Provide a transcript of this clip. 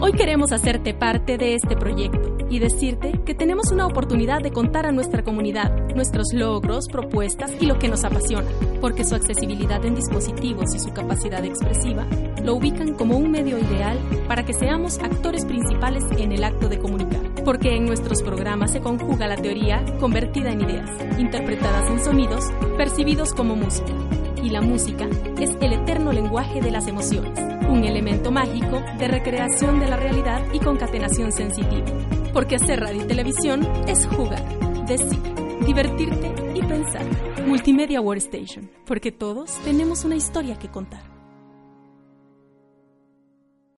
Hoy queremos hacerte parte de este proyecto y decirte que tenemos una oportunidad de contar a nuestra comunidad nuestros logros, propuestas y lo que nos apasiona, porque su accesibilidad en dispositivos y su capacidad expresiva lo ubican como un medio ideal para que seamos actores principales en el acto de comunicar, porque en nuestros programas se conjuga la teoría convertida en ideas, interpretadas en sonidos, percibidos como música y la música es el eterno lenguaje de las emociones, un elemento mágico de recreación de la realidad y concatenación sensitiva. Porque hacer radio y televisión es jugar, decir, divertirte y pensar. Multimedia Workstation, porque todos tenemos una historia que contar.